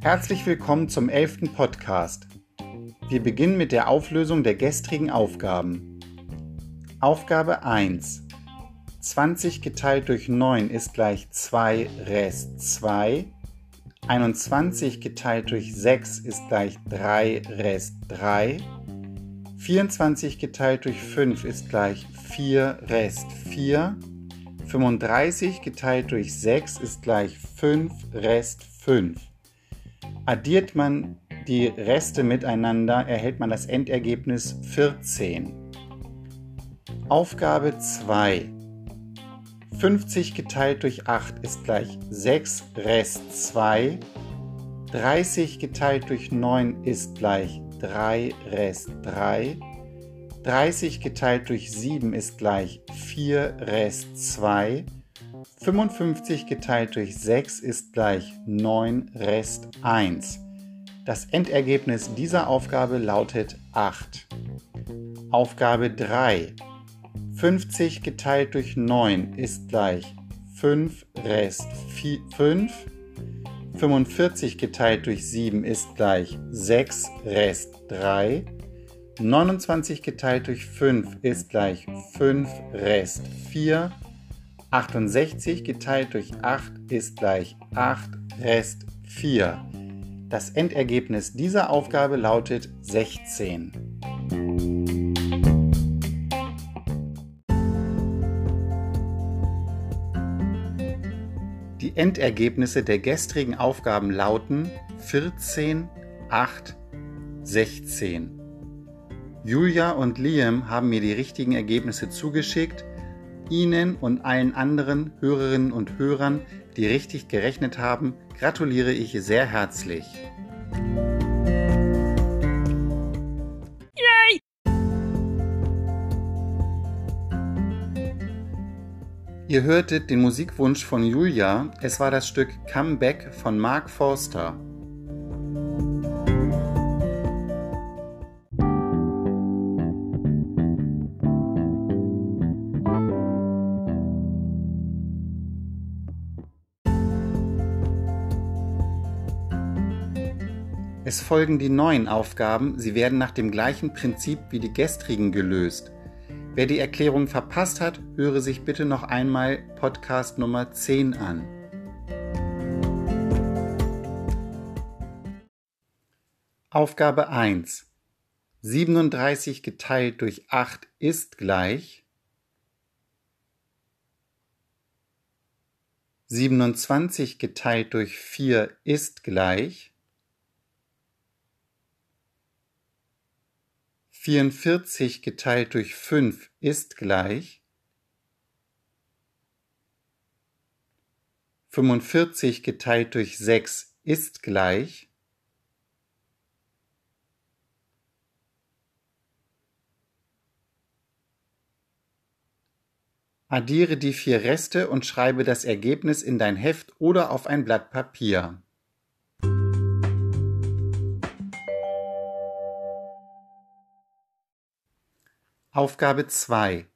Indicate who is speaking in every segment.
Speaker 1: Herzlich willkommen zum elften Podcast. Wir beginnen mit der Auflösung der gestrigen Aufgaben. Aufgabe 1. 20 geteilt durch 9 ist gleich 2 Rest 2. 21 geteilt durch 6 ist gleich 3 Rest 3. 24 geteilt durch 5 ist gleich 4 Rest 4. 35 geteilt durch 6 ist gleich 5 Rest 5. Addiert man die Reste miteinander, erhält man das Endergebnis 14. Aufgabe 2. 50 geteilt durch 8 ist gleich 6 Rest 2. 30 geteilt durch 9 ist gleich 3 Rest 3. 30 geteilt durch 7 ist gleich 4 Rest 2. 55 geteilt durch 6 ist gleich 9 Rest 1. Das Endergebnis dieser Aufgabe lautet 8. Aufgabe 3. 50 geteilt durch 9 ist gleich 5 Rest 5. 45 geteilt durch 7 ist gleich 6 Rest 3. 29 geteilt durch 5 ist gleich 5 Rest 4. 68 geteilt durch 8 ist gleich 8 Rest 4. Das Endergebnis dieser Aufgabe lautet 16. Die Endergebnisse der gestrigen Aufgaben lauten 14, 8, 16. Julia und Liam haben mir die richtigen Ergebnisse zugeschickt. Ihnen und allen anderen Hörerinnen und Hörern, die richtig gerechnet haben, gratuliere ich sehr herzlich. Ihr hörtet den Musikwunsch von Julia. Es war das Stück Come Back von Mark Forster. Es folgen die neuen Aufgaben. Sie werden nach dem gleichen Prinzip wie die gestrigen gelöst. Wer die Erklärung verpasst hat, höre sich bitte noch einmal Podcast Nummer 10 an. Aufgabe 1. 37 geteilt durch 8 ist gleich 27 geteilt durch 4 ist gleich 44 geteilt durch 5 ist gleich 45 geteilt durch 6 ist gleich Addiere die vier Reste und schreibe das Ergebnis in dein Heft oder auf ein Blatt Papier. Aufgabe 2.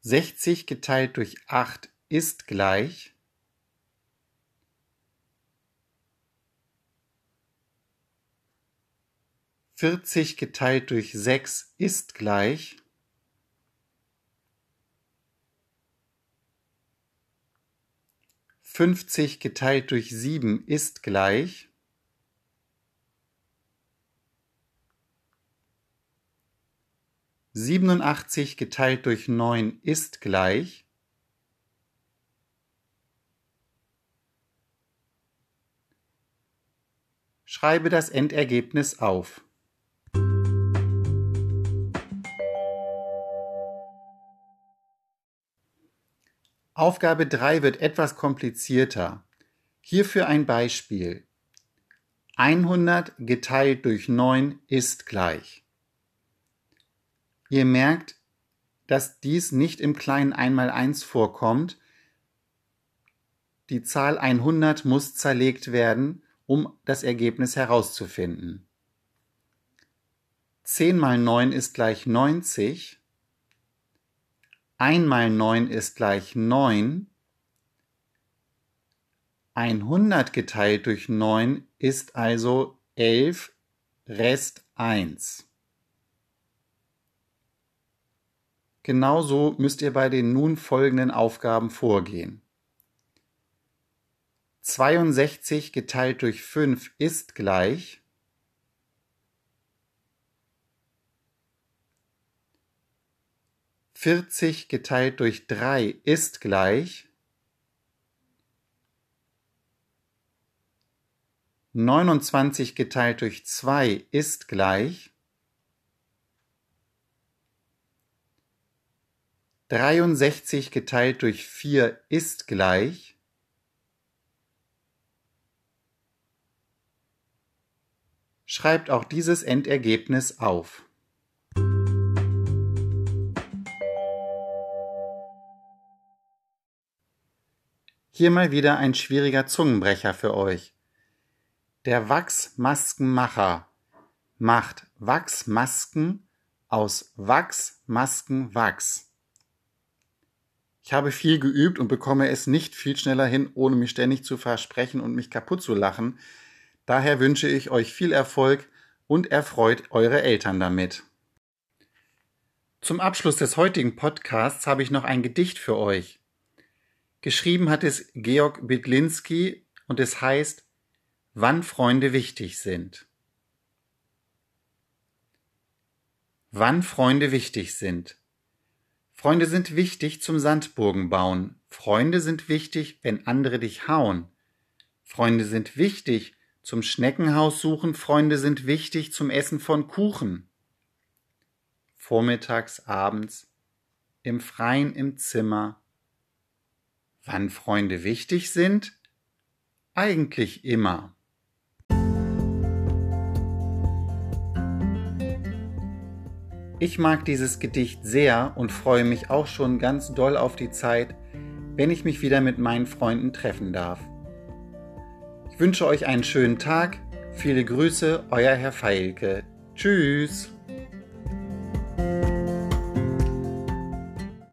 Speaker 1: 60 geteilt durch 8 ist gleich Vierzig geteilt durch sechs ist gleich Fünfzig geteilt durch sieben ist gleich 87 geteilt durch 9 ist gleich Schreibe das Endergebnis auf. Aufgabe 3 wird etwas komplizierter. Hierfür ein Beispiel. 100 geteilt durch 9 ist gleich. Ihr merkt, dass dies nicht im kleinen Einmaleins vorkommt. Die Zahl 100 muss zerlegt werden, um das Ergebnis herauszufinden. 10 mal 9 ist gleich 90. 1 mal 9 ist gleich 9. 100 geteilt durch 9 ist also 11 Rest 1. Genauso müsst ihr bei den nun folgenden Aufgaben vorgehen. 62 geteilt durch 5 ist gleich Vierzig geteilt durch drei ist gleich Neunundzwanzig geteilt durch zwei ist gleich Dreiundsechzig geteilt durch vier ist gleich Schreibt auch dieses Endergebnis auf. Hier mal wieder ein schwieriger Zungenbrecher für euch. Der Wachsmaskenmacher macht Wachsmasken aus Wachsmaskenwachs. Ich habe viel geübt und bekomme es nicht viel schneller hin, ohne mich ständig zu versprechen und mich kaputt zu lachen. Daher wünsche ich euch viel Erfolg und erfreut eure Eltern damit. Zum Abschluss des heutigen Podcasts habe ich noch ein Gedicht für euch. Geschrieben hat es Georg Bidlinski und es heißt Wann Freunde wichtig sind. Wann Freunde wichtig sind. Freunde sind wichtig zum Sandburgen bauen. Freunde sind wichtig, wenn andere dich hauen. Freunde sind wichtig, zum Schneckenhaus suchen, Freunde sind wichtig zum Essen von Kuchen. Vormittags, abends, im Freien im Zimmer. Wann Freunde wichtig sind? Eigentlich immer. Ich mag dieses Gedicht sehr und freue mich auch schon ganz doll auf die Zeit, wenn ich mich wieder mit meinen Freunden treffen darf. Ich wünsche euch einen schönen Tag. Viele Grüße, euer Herr Feilke. Tschüss.